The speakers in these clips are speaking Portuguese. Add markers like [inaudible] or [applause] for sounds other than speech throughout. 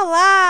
Olá!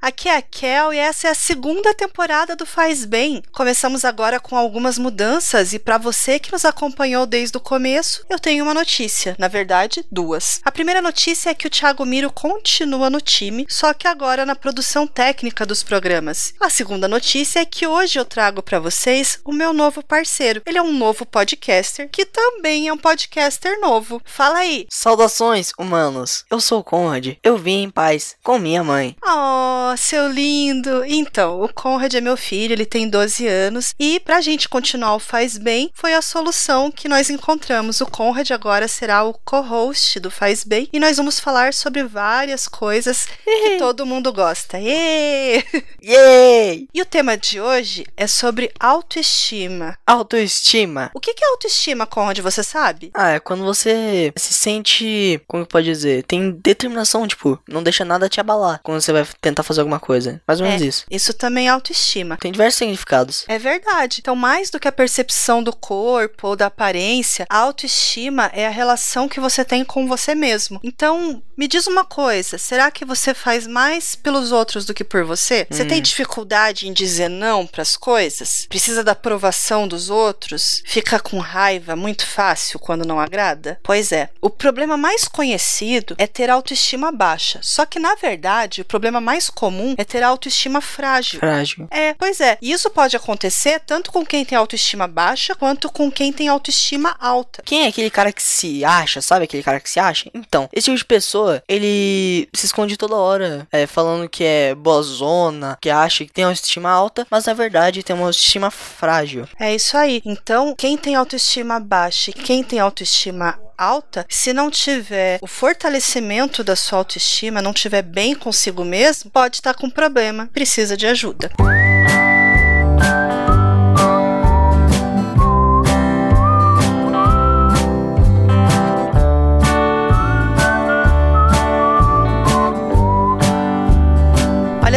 Aqui é a Kel e essa é a segunda temporada do Faz Bem. Começamos agora com algumas mudanças e para você que nos acompanhou desde o começo, eu tenho uma notícia. Na verdade, duas. A primeira notícia é que o Thiago Miro continua no time, só que agora na produção técnica dos programas. A segunda notícia é que hoje eu trago para vocês o meu novo parceiro. Ele é um novo podcaster que também é um podcaster novo. Fala aí. Saudações, humanos. Eu sou o Conrad. Eu vim em paz com minha mãe. Oh, seu lindo! Então, o Conrad é meu filho, ele tem 12 anos e pra gente continuar o Faz Bem, foi a solução que nós encontramos. O Conrad agora será o co-host do Faz Bem e nós vamos falar sobre várias coisas que [laughs] todo mundo gosta. Yay! [laughs] Yay! E o tema de hoje é sobre autoestima. Autoestima. O que é autoestima, Conrad, você sabe? Ah, é quando você se sente, como pode dizer, tem determinação, tipo, não deixa nada te abalar quando você vai tentar fazer alguma coisa. Mais ou menos É, isso. Isso também é autoestima. Tem diversos significados. É verdade. Então, mais do que a percepção do corpo ou da aparência, a autoestima é a relação que você tem com você mesmo. Então, me diz uma coisa: será que você faz mais pelos outros do que por você? Você Hum. tem dificuldade em dizer não para as coisas? Precisa da aprovação dos outros? Fica com raiva muito fácil quando não agrada? Pois é. O problema mais conhecido é ter autoestima baixa. Só que, na verdade, o problema mais comum é ter autoestima frágil. Frágil. É, pois é. E isso pode acontecer tanto com quem tem autoestima baixa quanto com quem tem autoestima alta. Quem é aquele cara que se acha, sabe aquele cara que se acha? Então, esse tipo de pessoa, ele se esconde toda hora, é, falando que é boazona, que acha que tem autoestima alta, mas na verdade tem uma autoestima frágil. É isso aí. Então, quem tem autoestima baixa e quem tem autoestima alta, se não tiver o fortalecimento da sua autoestima, não tiver bem consigo mesmo, pode estar com problema, precisa de ajuda.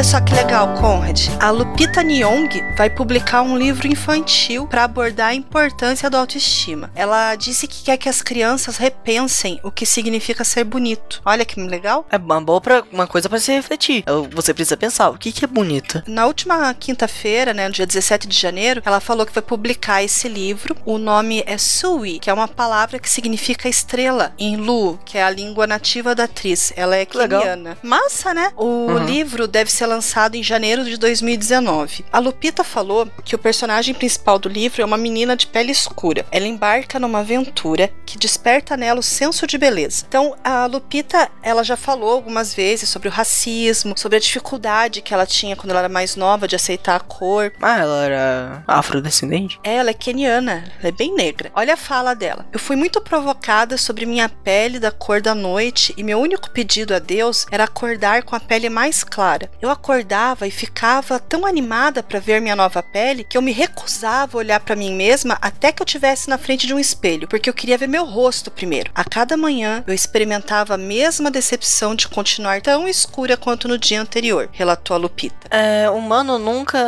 Só que legal, Conrad. A Lupita Nyong vai publicar um livro infantil para abordar a importância da autoestima. Ela disse que quer que as crianças repensem o que significa ser bonito. Olha que legal. É uma boa pra, uma coisa pra se refletir. Eu- Você precisa pensar, o que, que é bonito? Na última quinta-feira, né, no dia 17 de janeiro, ela falou que vai publicar esse livro. O nome é Sui, que é uma palavra que significa estrela em Lu, que é a língua nativa da atriz. Ela é legal. keniana. Massa, né? O Uhum. livro deve ser lançado em janeiro de 2019. A Lupita falou que o personagem principal do livro é uma menina de pele escura. Ela embarca numa aventura que desperta nela o senso de beleza. Então, a Lupita, ela já falou algumas vezes sobre o racismo, sobre a dificuldade que ela tinha quando ela era mais nova de aceitar a cor. Ah, ela era afrodescendente? Ela é keniana, ela é bem negra. Olha a fala dela. Eu fui muito provocada sobre minha pele da cor da noite e meu único pedido a Deus era acordar com a pele mais clara. Eu acordava e ficava tão animada para ver minha nova pele que eu me recusava a olhar para mim mesma até que eu tivesse na frente de um espelho, porque eu queria ver meu rosto primeiro. A cada manhã eu experimentava a mesma decepção de continuar tão escura quanto no dia anterior, relatou a Lupita. É, humano nunca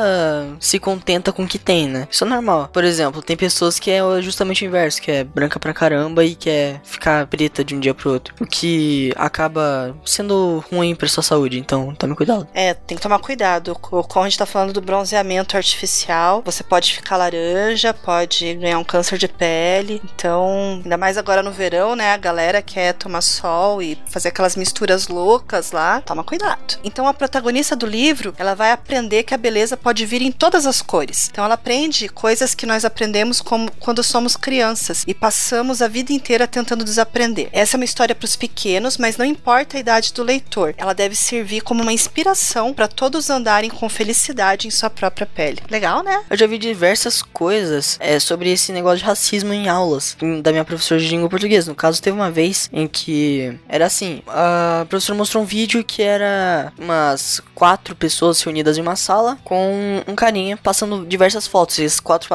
se contenta com o que tem, né? Isso é normal. Por exemplo, tem pessoas que é justamente o inverso, que é branca pra caramba e quer ficar preta de um dia pro outro. O que acaba sendo ruim pra sua saúde, então tome cuidado. É, tem que tomar cuidado. O Conrad tá falando do bronzeamento artificial. Você pode ficar laranja, pode ganhar um câncer de pele. Então, ainda mais agora no verão, né? A galera quer tomar sol e fazer aquelas misturas loucas lá. Toma cuidado. Então, a protagonista do livro, ela vai aprender que a beleza pode vir em todas as cores. Então, ela aprende coisas que nós aprendemos como quando somos crianças e passamos a vida inteira tentando desaprender. Essa é uma história para os pequenos, mas não importa a idade do leitor. Ela deve servir como uma inspiração para todos andarem com felicidade em sua própria pele. Legal, né? Eu já vi diversas coisas é, sobre esse negócio de racismo em aulas da minha professora de língua portuguesa. No caso, teve uma vez em que era assim: a professora mostrou um vídeo que era umas quatro pessoas reunidas em uma sala com um carinha passando diversas fotos. E as quatro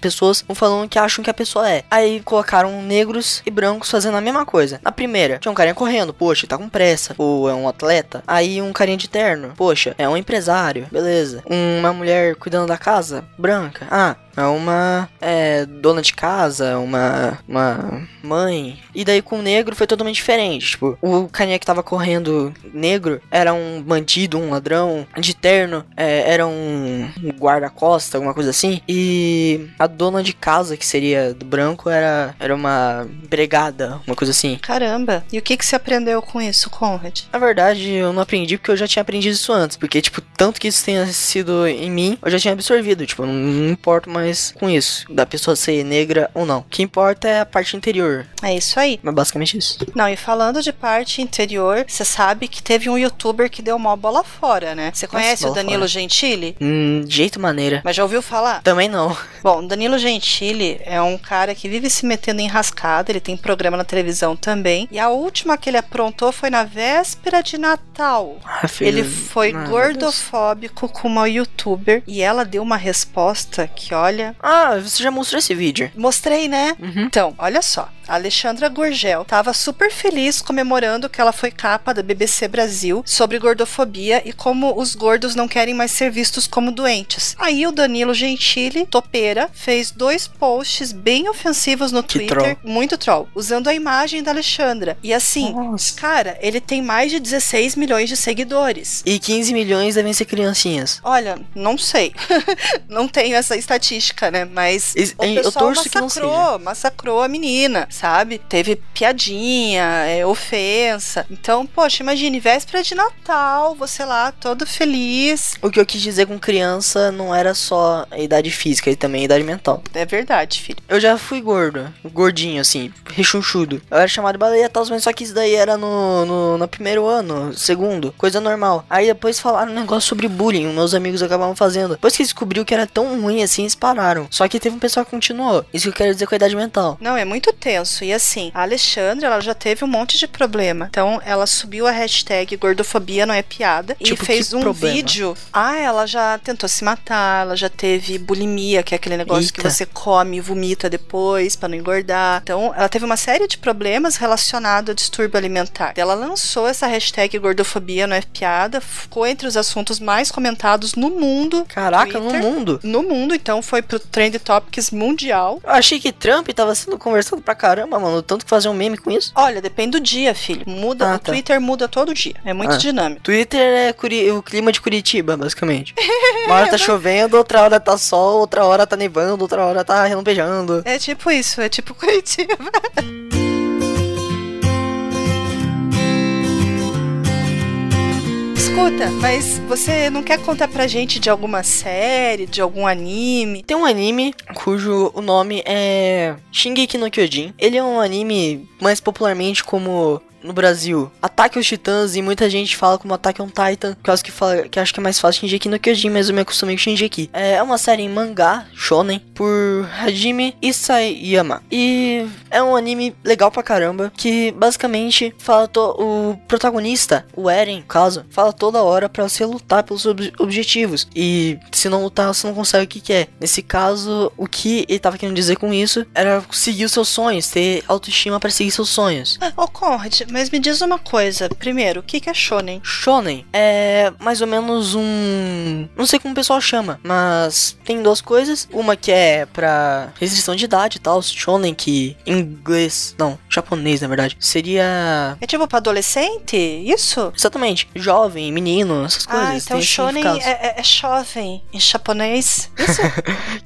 pessoas vão falando que acham que a pessoa é. Aí colocaram negros e brancos fazendo a mesma coisa. Na primeira, tinha um carinha correndo, poxa, tá com pressa. Ou é um atleta. Aí um carinha de terno, poxa, é um empresário, beleza. Uma mulher cuidando da casa, branca. Ah, É uma é, dona de casa, uma, uma mãe. E daí com o negro foi totalmente diferente. Tipo, o carinha que tava correndo negro era um bandido, um ladrão, de terno, é, era um guarda-costa, alguma coisa assim. E a dona de casa, que seria do branco, era, era uma empregada, uma coisa assim. Caramba. E o que, que você aprendeu com isso, Conrad? Na verdade, eu não aprendi porque eu já tinha aprendido isso antes. Porque, tipo, tanto que isso tenha sido em mim, eu já tinha absorvido. Tipo, não, não importo mais com isso. Da pessoa ser negra ou não. O que importa é a parte interior. É isso aí. Mas basicamente isso. Não, e falando de parte interior, você sabe que teve um youtuber que deu mó bola fora, né? Você conhece bola o Danilo fora. Gentili? Hum, de jeito maneira. Mas já ouviu falar? Também não. Bom, Danilo Gentili é um cara que vive se metendo em rascada, ele tem programa na televisão também. E a última que ele aprontou foi na véspera de Natal. Ah, filho, Ele foi ah, gordofóbico com uma youtuber e ela deu uma resposta que, olha, Ah, você já mostrou esse vídeo. mostrei, né? Uhum. Então, olha só. A Alexandra Gurgel estava super feliz comemorando que ela foi capa da BBC Brasil sobre gordofobia e como os gordos não querem mais ser vistos como doentes. Aí o Danilo Gentili, topeira, fez dois posts bem ofensivos no Que Twitter, muito troll, usando a imagem da Alexandra. E assim, Nossa. cara, ele tem mais de 16 milhões de seguidores. E 15 milhões devem ser criancinhas. Olha, não sei. [laughs] não tenho essa estatística, né? Mas o eu pessoal torço que não massacrou, massacrou a menina, sabe? Teve piadinha, é, ofensa. Então, poxa, imagine, véspera de Natal, você lá, todo feliz. O que eu quis dizer com criança não era só a idade física, e também a idade mental. É verdade, filho. Eu já fui gordo, gordinho assim, rechonchudo. Eu era chamado de baleia e tal, mas só que isso daí era no, no, no primeiro ano, segundo, coisa normal. Aí depois falaram um negócio sobre bullying, meus amigos acabavam fazendo. Depois que descobriu que era tão ruim assim, eles pararam. Só que teve um pessoal que continuou. Isso que eu quero dizer com a idade mental. Não, é muito tenso. E assim, a Alexandra, ela já teve um monte de problema. Então, ela subiu a hashtag gordofobia não é piada e Tipo, fez que um problema? vídeo. Ah, ela já tentou se matar, ela já teve bulimia, que é aquele negócio que Eita. você come e vomita depois pra não engordar. Então, ela teve uma série de problemas relacionados ao distúrbio alimentar. Ela lançou essa hashtag gordofobia não é piada, ficou entre os assuntos mais comentados no mundo. Caraca, no Twitter. mundo. No mundo, então foi pro Trend Topics mundial. Eu achei que Trump tava sendo conversado pra caramba, mano. Tanto que fazer um meme com isso. Olha, depende do dia, filho. Muda, Ah, o tá. Twitter muda todo dia. É muito Ah. dinâmico. Twitter é Curi- o clima de Curitiba, basicamente. [laughs] Uma hora tá chovendo, outra hora tá sol, outra hora tá nevando, outra hora tá relampejando. É tipo isso, é tipo [laughs] Curitiba. Escuta, mas você não quer contar pra gente de alguma série, de algum anime? Tem um anime cujo o nome é Shingeki no Kyojin. Ele é um anime mais popularmente como no Brasil, Ataque aos Titãs, e muita gente fala como Ataque on Titan, por causa que, fala, que acho que é mais fácil Shingeki no Kyojin, mas eu me acostumei com Shingeki. É uma série em mangá, shonen, por Hajime Isayama. E é um anime legal pra caramba, que basicamente fala o protagonista, o Eren, no caso, fala toda hora pra você lutar pelos ob- objetivos. E se não lutar, você não consegue o que quer. Nesse caso, o que ele tava querendo dizer com isso era seguir os seus sonhos, ter autoestima pra seguir seus sonhos. Ô, Conrad, mas me diz uma coisa. Primeiro, o que que é shonen? Shonen é mais ou menos um. Não sei como o pessoal chama, mas tem duas coisas. Uma que é pra restrição de idade e tal. Shonen, que em inglês. Não, japonês na verdade. Seria. É tipo pra adolescente? Isso? Exatamente, jovem, menino, essas coisas. ah, então tem shonen é, é, é jovem em japonês. Isso? [laughs]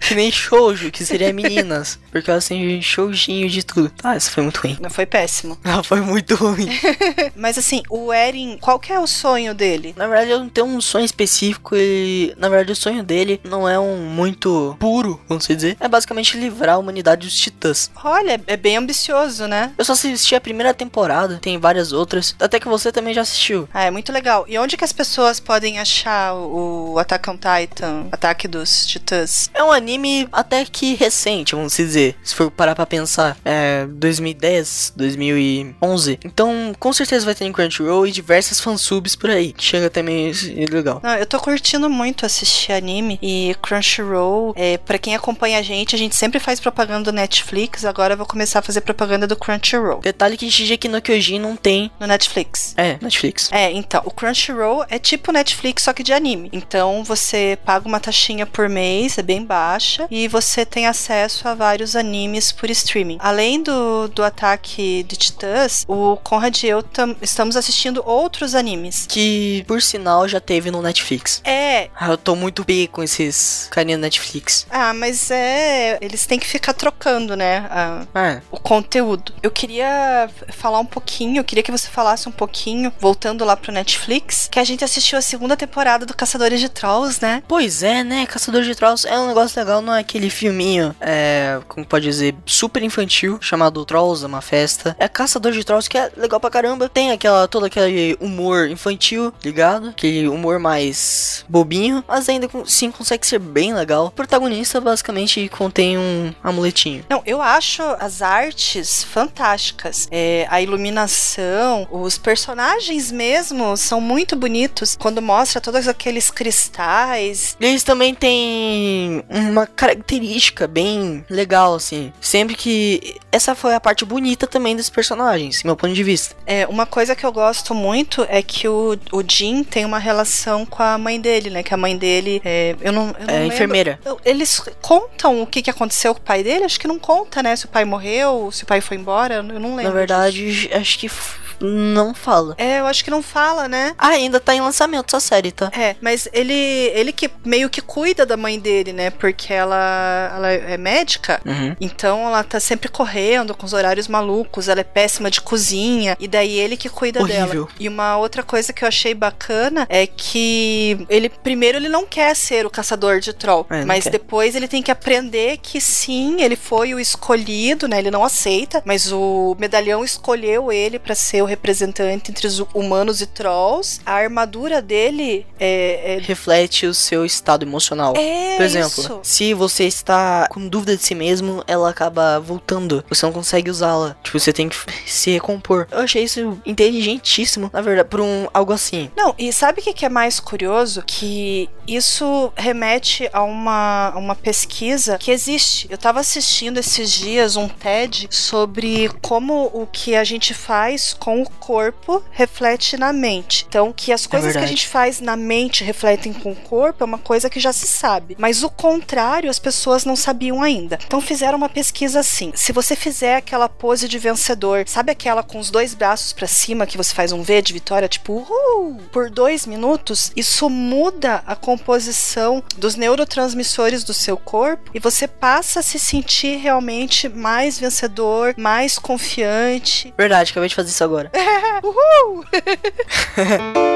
Que nem shoujo, que seria meninas. Porque elas têm shoujinho de tudo. Ah, isso foi muito ruim. Não foi péssimo. [laughs] Ah, foi muito ruim. [laughs] Mas assim, o Eren, qual que é o sonho dele? Na verdade, eu não tenho um sonho específico e, na verdade, o sonho dele não é um muito puro, vamos dizer. É basicamente livrar a humanidade dos titãs. Olha, é bem ambicioso, né? Eu só assisti a primeira temporada, tem várias outras. Até que você também já assistiu. Ah, é muito legal. E onde que as pessoas podem achar o, o Attack on Titan, Ataque dos Titãs? É um anime até que recente, vamos dizer. Se for parar pra pensar. É 2010, 2011. Então Então, com certeza vai ter em Crunchyroll e diversas fansubs por aí, que chega também legal. Não, eu tô curtindo muito assistir anime e Crunchyroll, é, para quem acompanha a gente, a gente sempre faz propaganda do Netflix, agora eu vou começar a fazer propaganda do Crunchyroll. Detalhe que Shingeki no Kyojin não tem no Netflix. É, Netflix. É, então, o Crunchyroll é tipo Netflix, só que de anime. Então, você paga uma taxinha por mês, é bem baixa, e você tem acesso a vários animes por streaming. Além do, do ataque de titãs, o Conrad e eu estamos assistindo outros animes. Que, por sinal, já teve no Netflix. É. Ah, eu tô muito B com esses carinha Netflix. Ah, mas é. Eles têm que ficar trocando, né? A, é. O conteúdo. Eu queria falar um pouquinho, eu queria que você falasse um pouquinho, voltando lá pro Netflix, que a gente assistiu a segunda temporada do Caçadores de Trolls, né? Pois é, né? Caçadores de Trolls é um negócio legal, não é aquele filminho, é. Como pode dizer, super infantil, chamado Trolls, é uma festa. É Caçador de Trolls que é legal pra caramba. Tem aquela, todo aquele humor infantil, ligado? Aquele humor mais bobinho, mas ainda sim consegue ser bem legal. O protagonista basicamente contém um amuletinho. Não, eu acho as artes fantásticas. É, a iluminação, os personagens mesmo são muito bonitos. Quando mostra todos aqueles cristais. Eles também têm uma característica bem legal, assim. Sempre que. Essa foi a parte bonita também dos personagens, meu ponto de vista. É, uma coisa que eu gosto muito é que o, o Jim tem uma relação com a mãe dele, né? Que a mãe dele. É, eu não, eu não é enfermeira. Eles contam o que, que aconteceu com o pai dele? Acho que não conta, né? Se o pai morreu, se o pai foi embora, eu não lembro. Na verdade, disso. acho que não fala. É, eu acho que não fala, né? Ah, ainda tá em lançamento essa série, tá? É, mas ele ele que meio que cuida da mãe dele, né? Porque ela, ela é médica, uhum. então ela tá sempre correndo com os horários malucos, ela é péssima de cozinha, e daí ele que cuida Horrível. dela. E uma outra coisa que eu achei bacana é que ele, primeiro, ele não quer ser o caçador de troll, é, mas depois ele tem que aprender que sim, ele foi o escolhido, né? Ele não aceita, mas o medalhão escolheu ele para ser o representante entre os humanos e trolls. A armadura dele é, é... reflete o seu estado emocional. É Por exemplo, isso. se você está com dúvida de si mesmo, ela acaba voltando. Você não consegue usá-la. Tipo, você tem que [laughs] se recompor. Eu achei isso inteligentíssimo, na verdade, por um algo assim. Não, e sabe o que é mais curioso? Que isso remete a uma, a uma pesquisa que existe. Eu tava assistindo esses dias um TED sobre como o que a gente faz com o corpo reflete na mente. Então, que as coisas é que a gente faz na mente refletem com o corpo é uma coisa que já se sabe. Mas o contrário, as pessoas não sabiam ainda. Então, fizeram uma pesquisa assim: se você fizer aquela pose de vencedor, sabe aquela com os dois braços para cima que você faz um V de vitória, tipo, uhul, por dois minutos, isso muda a composição dos neurotransmissores do seu corpo e você passa a se sentir realmente mais vencedor, mais confiante. Verdade, acabei de fazer isso agora. Uhul! [laughs]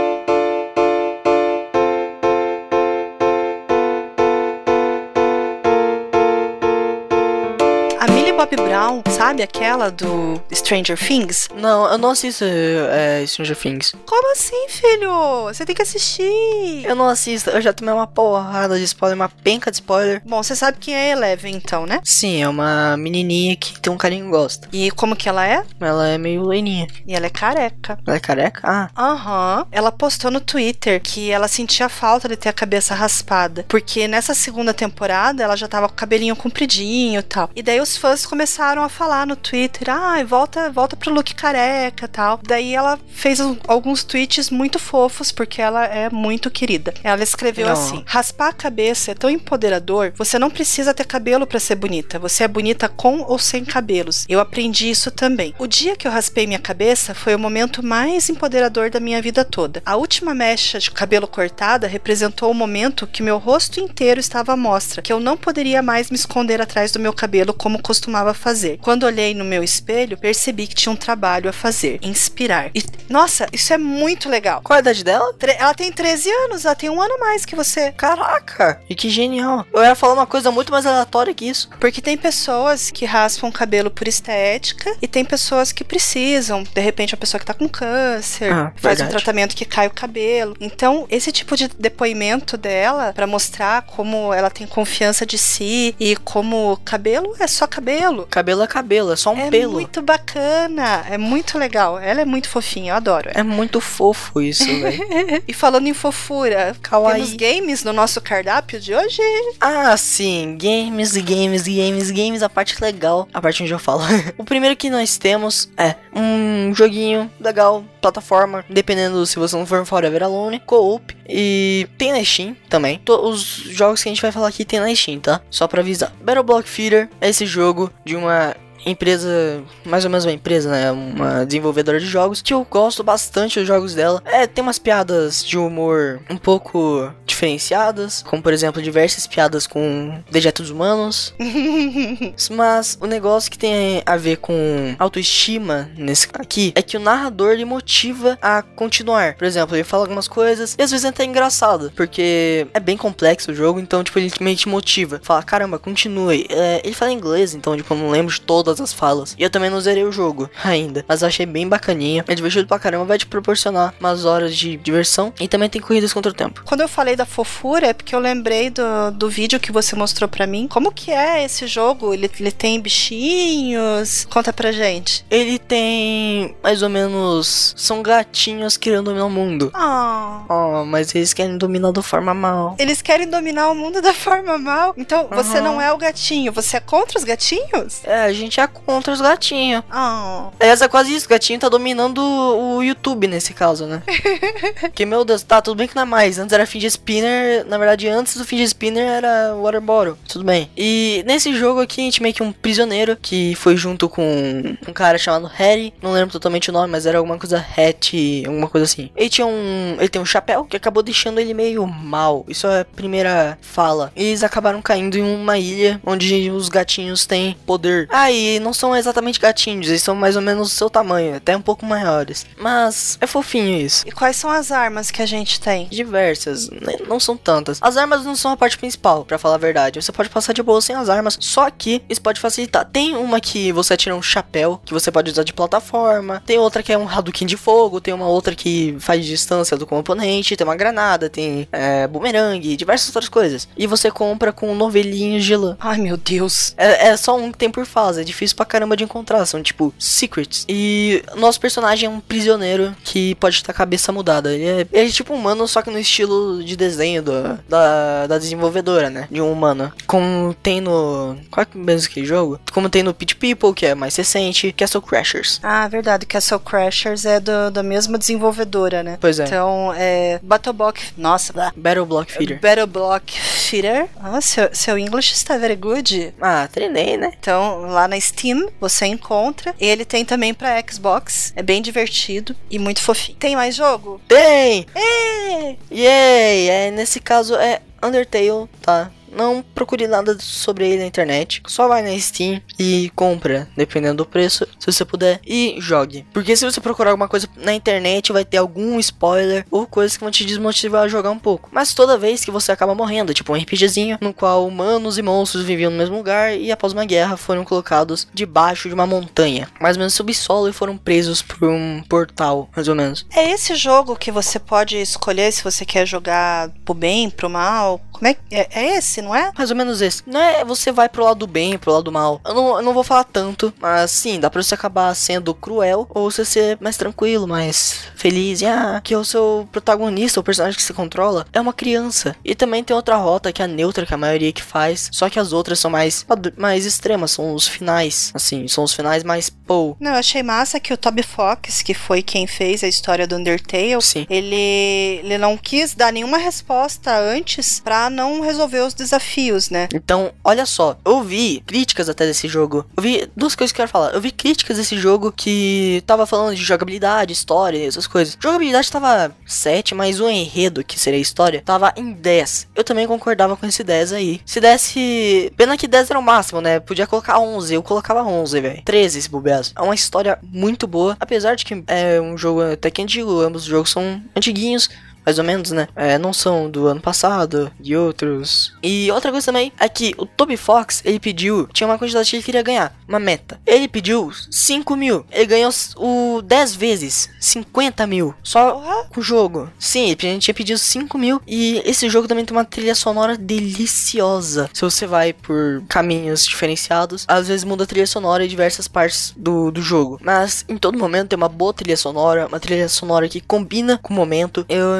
Bobby Brown, sabe aquela do Stranger Things? Não, eu não assisto é, Stranger Things. Como assim, filho? Você tem que assistir. Eu não assisto, eu já tomei uma porrada de spoiler, uma penca de spoiler. Bom, você sabe quem é Eleven, então, né? Sim, é uma menininha que tem um carinho que gosta. E como que ela é? Ela é meio leininha. E ela é careca. Ela é careca? Ah. Aham. Uhum. Ela postou no Twitter que ela sentia falta de ter a cabeça raspada. Porque nessa segunda temporada ela já tava com o cabelinho compridinho e tal. E daí os fãs começaram a falar no Twitter, ah, volta, volta pro look careca tal. Daí ela fez alguns tweets muito fofos, porque ela é muito querida. Ela escreveu não. assim: raspar a cabeça é tão empoderador, você não precisa ter cabelo para ser bonita. Você é bonita com ou sem cabelos. Eu aprendi isso também. O dia que eu raspei minha cabeça foi o momento mais empoderador da minha vida toda. A última mecha de cabelo cortada representou o momento que meu rosto inteiro estava à mostra, que eu não poderia mais me esconder atrás do meu cabelo como costumava fazer. Quando olhei no meu espelho, percebi que tinha um trabalho a fazer, inspirar. E, nossa, isso é muito legal. Qual a idade dela? Tre ela tem 13 anos, ela tem um ano a mais que você. Caraca, e que genial. Eu ia falar uma coisa muito mais aleatória que isso. Porque tem pessoas que raspam o cabelo por estética e tem pessoas que precisam. De repente, uma pessoa que tá com câncer, ah, faz verdade. um tratamento que cai o cabelo. Então, esse tipo de depoimento dela, para mostrar como ela tem confiança de si e como cabelo é só cabelo cabelo. É cabelo, é só um é pelo. muito bacana, é muito legal. Ela é muito fofinha, eu adoro. É muito fofo isso, velho. [laughs] E falando em fofura, Kawaii. temos games no nosso cardápio de hoje? ah, sim, games, games, games, games, a parte legal, a parte onde eu falo. [laughs] o primeiro que nós temos é um joguinho legal, plataforma, dependendo se você não for Forever Alone, co-op, e tem na Steam também. Os jogos que a gente vai falar aqui tem na Steam, tá? Só pra avisar. Battle Block Feeder é esse jogo de uma empresa, mais ou menos uma empresa, né? Uma desenvolvedora de jogos, que eu gosto bastante dos jogos dela. É, tem umas piadas de humor um pouco diferenciadas, como por exemplo, diversas piadas com dejetos humanos. [laughs] Mas o negócio que tem a ver com autoestima nesse aqui é que o narrador ele motiva a continuar. Por exemplo, ele fala algumas coisas e às vezes é até engraçado, porque é bem complexo o jogo, então tipo ele meio te motiva. Fala, caramba, continue. É, ele fala inglês, então tipo eu não lembro de todas as falas. E eu também não zerei o jogo [laughs] ainda, mas achei bem bacaninha. É divertido pra caramba, vai te proporcionar umas horas de diversão e também tem corridas contra o tempo. Quando eu falei da fofura, é porque eu lembrei do, do vídeo que você mostrou pra mim. Como que é esse jogo? Ele, ele tem bichinhos? Conta pra gente. Ele tem mais ou menos são gatinhos querendo dominar o mundo. Ah. Oh, mas eles querem dominar da forma mal. Eles querem dominar o mundo da forma mal. Então, você Aham. não é o gatinho, você é contra os gatinhos? É, a gente contra os gatinhos. Ah. Aliás, é quase isso, o gatinho tá dominando o YouTube nesse caso, né? [laughs] Porque, meu Deus, tá, tudo bem que não é mais. Antes era Fidget Spinner, na verdade, antes do Fidget Spinner era Water Bottle. Tudo bem. E nesse jogo aqui, a gente meio que um prisioneiro que foi junto com um cara chamado Harry. Não lembro totalmente o nome, mas era alguma coisa Hat, alguma coisa assim. Ele tinha um. Ele tem um chapéu que acabou deixando ele meio mal. Isso é a primeira fala. Eles acabaram caindo em uma ilha onde os gatinhos têm poder. Ah, não são exatamente gatinhos, eles são mais ou menos do seu tamanho, até um pouco maiores. Mas é fofinho isso. E quais são as armas que a gente tem? Diversas, né? não são tantas. As armas não são a parte principal, pra falar a verdade. Você pode passar de boa sem as armas, só que isso pode facilitar. Tem uma que você atira um chapéu, que você pode usar de plataforma. Tem outra que é um Hadouken de fogo. Tem uma outra que faz distância do componente. Tem uma granada, tem é, bumerangue, diversas outras coisas. E você compra com novelinhos de lã. Ai, meu Deus. É, é só um que tem por fase, é difícil pra caramba de encontrar, são tipo secrets. E nosso personagem é um prisioneiro que pode a cabeça mudada. Ele é, ele é tipo humano, só que no estilo de desenho do- da, da desenvolvedora, né? De um humano. Como tem no. Qual é mesmo que jogo? Como tem no Pit People, que é mais recente, Castle Crashers. Ah, verdade. Castle Crashers é do, da mesma desenvolvedora, né? Pois é. Então, é. Battle Block. Nossa, blá. Battle Block Feeder. Battle Block Feeder. Ah, seu, seu English está very good. Ah, treinei, né? Então, lá na Steam você encontra. Ele tem também pra Xbox. É bem divertido e muito fofinho. Tem mais jogo? Tem! É. Yay! É, nesse caso é Undertale, tá? Não procure nada sobre ele na internet. Só vai na Steam e compra, dependendo do preço, se você puder, e jogue. Porque se você procurar alguma coisa na internet, vai ter algum spoiler ou coisas que vão te desmotivar a jogar um pouco. Mas toda vez que você acaba morrendo, tipo um RPGzinho, no qual humanos e monstros viviam no mesmo lugar e após uma guerra foram colocados debaixo de uma montanha, mais ou menos subsolo e foram presos por um portal, mais ou menos. É esse jogo que você pode escolher se você quer jogar pro bem, pro mal. Como é que. É, é esse, não é? Mais ou menos esse. Não é você vai pro lado do bem, pro lado do mal. Eu não, eu não vou falar tanto, mas sim, dá pra você acabar sendo cruel ou você ser mais tranquilo, mais feliz. E ah, que o seu protagonista, o personagem que você controla, é uma criança. E também tem outra rota que é a neutra, que a maioria que faz. Só que as outras são mais, mais extremas, são os finais. Assim, são os finais mais pô. Não, eu achei massa que o Toby Fox, que foi quem fez a história do Undertale, Sim. ele, ele não quis dar nenhuma resposta antes pra não resolver os desafios, né? Então, olha só, eu vi críticas até desse jogo. Eu vi duas coisas que eu quero falar. Eu vi críticas desse jogo que tava falando de jogabilidade, história, essas coisas. Jogabilidade tava 7, mas o enredo, que seria a história, tava em 10. Eu também concordava com esse 10 aí. Se desse. Pena que 10 era o máximo, né? Podia colocar 11. Eu colocava 11, velho. 13 se bobeasse. É uma história muito boa. Apesar de que é um jogo até que antigo, ambos os jogos são antiguinhos. Mais ou menos, né? É, não são do ano passado, de outros. E outra coisa também é que o Toby Fox, ele pediu, tinha uma quantidade que ele queria ganhar, uma meta. Ele pediu 5 mil. Ele ganhou o 10 vezes, 50 mil. Só com o jogo. Sim, ele tinha pedido 5 mil. E esse jogo também tem uma trilha sonora deliciosa. Se você vai por caminhos diferenciados, às vezes muda a trilha sonora em diversas partes do, do jogo. Mas em todo momento tem uma boa trilha sonora, uma trilha sonora que combina com o momento. Eu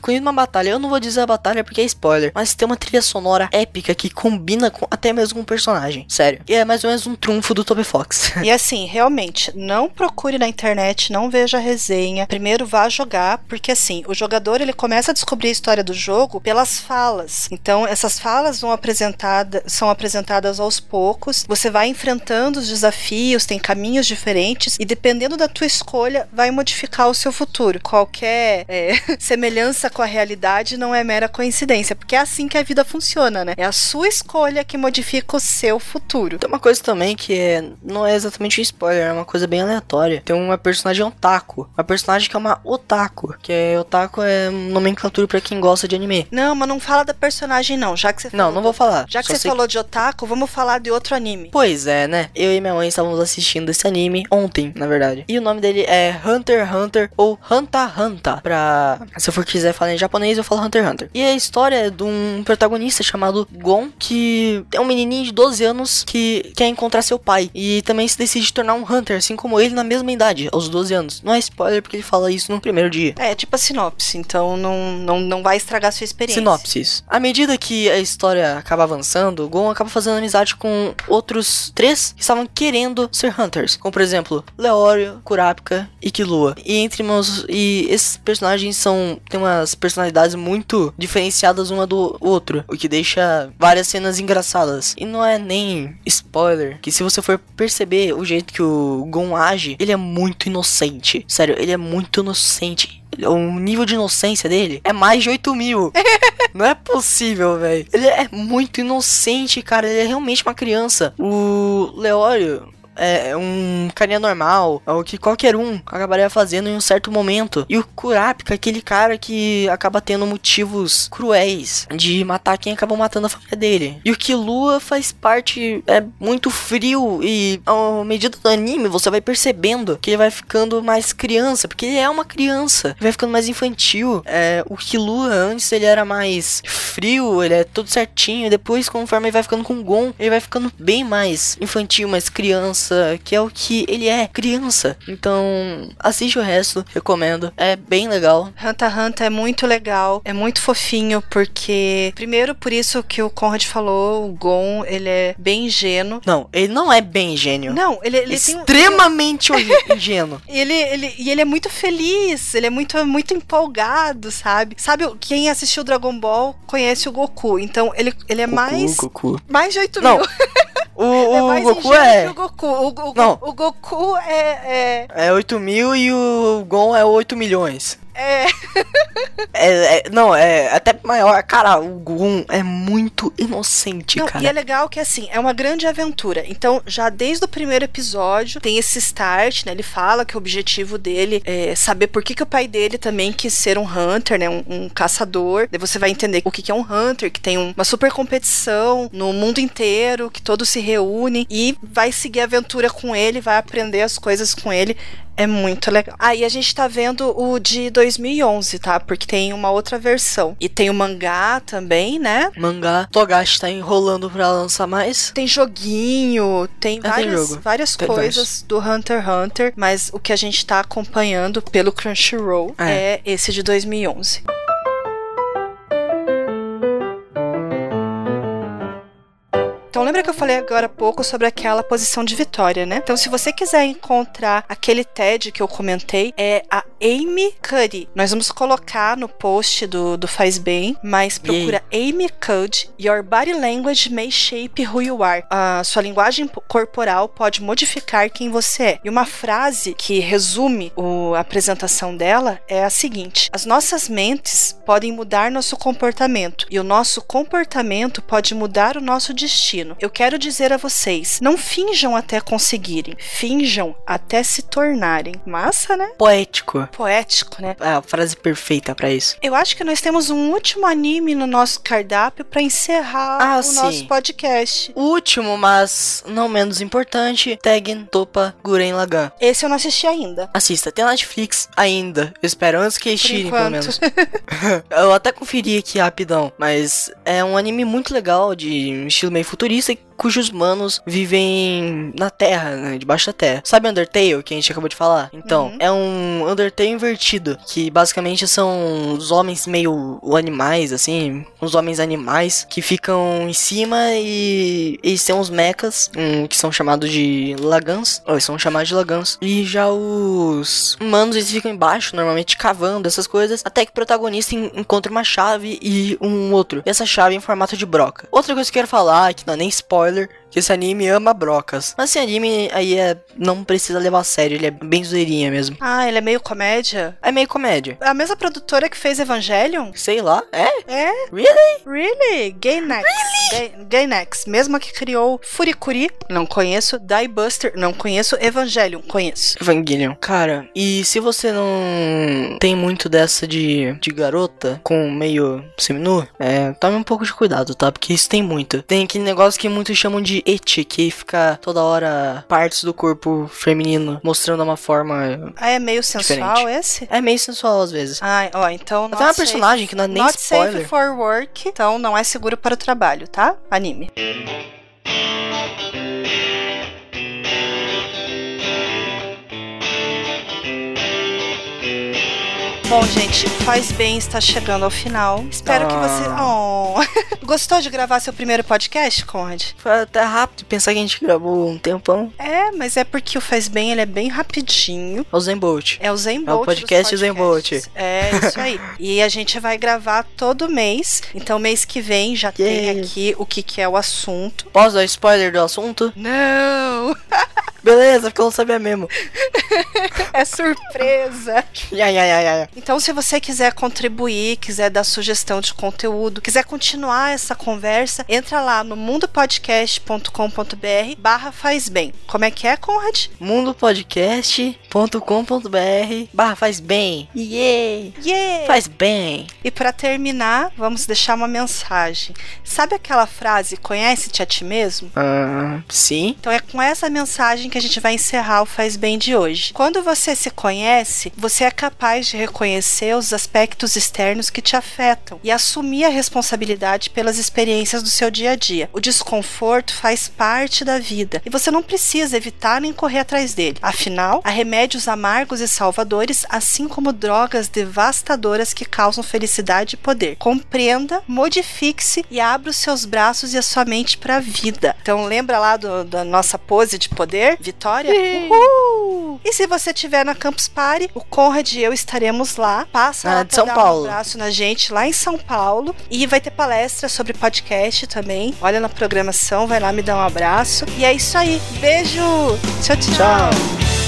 conheço uma batalha, eu não vou dizer a batalha porque é spoiler, mas tem uma trilha sonora épica que combina com até mesmo com o personagem. Sério. E é mais ou menos um trunfo do Toby Fox. [laughs] e assim, realmente, não procure na internet, não veja a resenha. Primeiro vá jogar, porque assim, o jogador ele começa a descobrir a história do jogo pelas falas. Então, essas falas vão apresentada, são apresentadas aos poucos. Você vai enfrentando os desafios, tem caminhos diferentes e dependendo da tua escolha, vai modificar o seu futuro. Qualquer é, [laughs] semelhança com a realidade não é mera coincidência, porque é assim que a vida funciona, né? É a sua escolha que modifica o seu futuro. Tem uma coisa também que é, não é exatamente um spoiler, é uma coisa bem aleatória. Tem uma personagem otaku, uma personagem que é uma otaku, que é otaku é nomenclatura para quem gosta de anime. Não, mas não fala da personagem não, já que você Não, não vou falar. Já que você falou de otaku, vamos falar de outro anime. Pois é, né? Eu e minha mãe estávamos assistindo esse anime ontem, na verdade. E o nome dele é Hunter x Hunter ou Hanta Hanta. Pra. Se eu for quiser falar em japonês, eu falo Hunter x Hunter. E a história é de um protagonista chamado Gon, que é um menininho de 12 anos que quer encontrar seu pai. E também se decide tornar um Hunter, assim como ele, na mesma idade, aos 12 anos. Não é spoiler porque ele fala isso no primeiro dia. É, tipo a sinopse, então não, não, não vai estragar sua experiência. Sinopse. À medida que a história acaba avançando, Gon acaba fazendo amizade com outros três que estavam querendo ser Hunters. Como, por exemplo, Leório, Kurapika e Killua. E entre meus... E esses personagens são... Tem umas personalidades muito diferenciadas uma do outro. O que deixa várias cenas engraçadas. E não é nem spoiler. Que se você for perceber o jeito que o Gon age, ele é muito inocente. Sério, ele é muito inocente o nível de inocência dele é mais de 8 mil. [laughs] Não é possível, velho. Ele é muito inocente, cara. Ele é realmente uma criança. O Leório, é um carinha normal, é o que qualquer um acabaria fazendo em um certo momento. E o Kurapika, aquele cara que acaba tendo motivos cruéis de matar quem acabou matando a família dele. E o Killua faz parte, é muito frio e à medida do anime você vai percebendo que ele vai ficando mais criança, porque ele é uma criança, ele vai ficando mais infantil. É, o Killua antes ele era mais frio, ele é todo certinho, depois conforme ele vai ficando com o Gon, ele vai ficando bem mais infantil, mais criança criança, que é o que ele é, criança. Então, assiste o resto, recomendo. É bem legal. Hunter x Hunter é muito legal, é muito fofinho, porque, primeiro, por isso que o Conrad falou, o Gon, ele é bem ingênuo. Não, ele não é bem ingênuo. Não, ele, ele Extremamente um... ingênuo. [laughs] ele, ele, e ele é muito feliz, ele é muito, muito empolgado, sabe? Sabe, quem assistiu Dragon Ball conhece o Goku, então ele, ele é Goku, mais... Goku. Mais de 8 não. mil. O, [laughs] o, é o Goku é. O Goku. O, o, Não. o Goku é, é. É 8 mil e o Gon é 8 milhões. É. é, é, não, é até maior. Cara, o Gon é muito inocente, não, cara. E é legal que, assim, é uma grande aventura. Então, já desde o primeiro episódio, tem esse start, né? Ele fala que o objetivo dele é saber por que, que o pai dele também quis ser um hunter, né? Um, um caçador. Daí você vai entender o que, que é um hunter, que tem um, uma super competição no mundo inteiro, que todos se reúnem e vai seguir a aventura com ele, vai aprender as coisas com ele. É muito legal. Aí ah, a gente tá vendo o de 2011, tá? Porque tem uma outra versão. E tem o mangá também, né? Mangá. Togashi tá enrolando pra lançar mais. Tem joguinho, tem Ah, tem várias, jogo. várias Tem coisas do Hunter x Hunter. Mas o que a gente tá acompanhando pelo Crunchyroll É. é esse de 2011. Então lembra que eu falei agora há pouco sobre aquela posição de vitória, né? Então se você quiser encontrar aquele TED que eu comentei, é a Amy Cuddy. Nós vamos colocar no post do, do Faz Bem, mas procura Amy Cuddy. Your body language may shape who you are. A sua linguagem po- corporal pode modificar quem você é. E uma frase que resume o- a apresentação dela é a seguinte: As nossas mentes podem mudar nosso comportamento e o nosso comportamento pode mudar o nosso destino. Destino. Eu quero dizer a vocês: não finjam até conseguirem, finjam até se tornarem. Massa, né? Poético. Poético, né? É a frase perfeita para isso. Eu acho que nós temos um último anime no nosso cardápio para encerrar ah, o sim. nosso podcast. Último, mas não menos importante, Tegen Topa Guren Lagan. Esse eu não assisti ainda. Assista, tem Netflix ainda. Eu espero antes que eles tirem, pelo menos. [laughs] eu até conferi aqui rapidão, mas é um anime muito legal, de estilo meio futurista, music cujos manos vivem na terra, né, debaixo da terra. Sabe Undertale, que a gente acabou de falar? Então, Uhum. é um Undertale invertido, que basicamente são os homens meio animais, assim, os homens animais, que ficam em cima e eles têm uns mechas, hum, que são chamados de lagans, ou são chamados de lagans, e já os humanos, eles ficam embaixo, normalmente cavando essas coisas, até que o protagonista en- encontra uma chave e um outro, e essa chave é em formato de broca. Outra coisa que eu quero falar, que não é nem spoiler, spoiler que esse anime ama brocas. Mas esse anime aí é, não precisa levar a sério, ele é bem zoeirinha mesmo. Ah, ele é meio comédia? É meio comédia. A mesma produtora que fez Evangelion? Sei lá, é? É? Really? Really? Gainax. Really? Gainax. Mesma que criou Furikuri, não conheço. Diebuster, não conheço. Evangelion, conheço. Evangelion. Cara, e se você não tem muito dessa de, de garota com meio seminu, é, tome um pouco de cuidado, tá? Porque isso tem muito. Tem aquele negócio que muitos chamam de eti, que fica toda hora partes do corpo feminino mostrando uma forma. Ah, é meio sensual Diferente. esse? É meio sensual às vezes. Ah, ó, então. Até uma safe- personagem que não é nem Not safe spoiler. for work, então não é seguro para o trabalho, tá? Anime. Bom, gente, faz bem estar chegando ao final. Espero que você. Oh. [laughs] Gostou de gravar seu primeiro podcast, Conde? Foi até rápido pensar que a gente gravou um tempão. É, mas é porque o Faz Bem ele é bem rapidinho. É o Zen Bolt. É o Zen É o podcast Zen Bolt. É, isso aí. e a gente vai gravar todo mês. Então, mês que vem já tem Yay. aqui o que, que é o assunto. Posso dar spoiler do assunto? Não! [laughs] Beleza, porque eu não sabia mesmo. É surpresa! [laughs] Ai, ai, ai, ai. Então, se você quiser contribuir, quiser dar sugestão de conteúdo, quiser continuar essa conversa, entra lá no mundopodcast.com.br barra faz bem. Como é que é, Conrad? mundopodcast.com.br barra faz bem. Yeah! Yeah! Faz bem. E para terminar, vamos deixar uma mensagem. Sabe aquela frase, conhece-te a ti mesmo? Ah, sim. Então é com essa mensagem que a gente vai encerrar o Faz Bem de hoje. Quando você se conhece, você é capaz de reconhecer os aspectos externos que te afetam e assumir a responsabilidade pelas experiências do seu dia a dia. O desconforto faz parte da vida e você não precisa evitar nem correr atrás dele. Afinal, há remédios amargos e salvadores, assim como drogas devastadoras que causam felicidade e poder. Compreenda, modifique-se e abra os seus braços e a sua mente para a vida. Então lembra lá do- da nossa pose de poder, Vitória? Uhul! E se você estiver na Campus Party, o Conrad e eu estaremos lá. Passa De São Paulo. um abraço na gente lá em São Paulo. E vai ter palestra sobre podcast também. Olha na programação, vai lá me dar um abraço. E é isso aí. Beijo! Tchau, tchau. Tchau.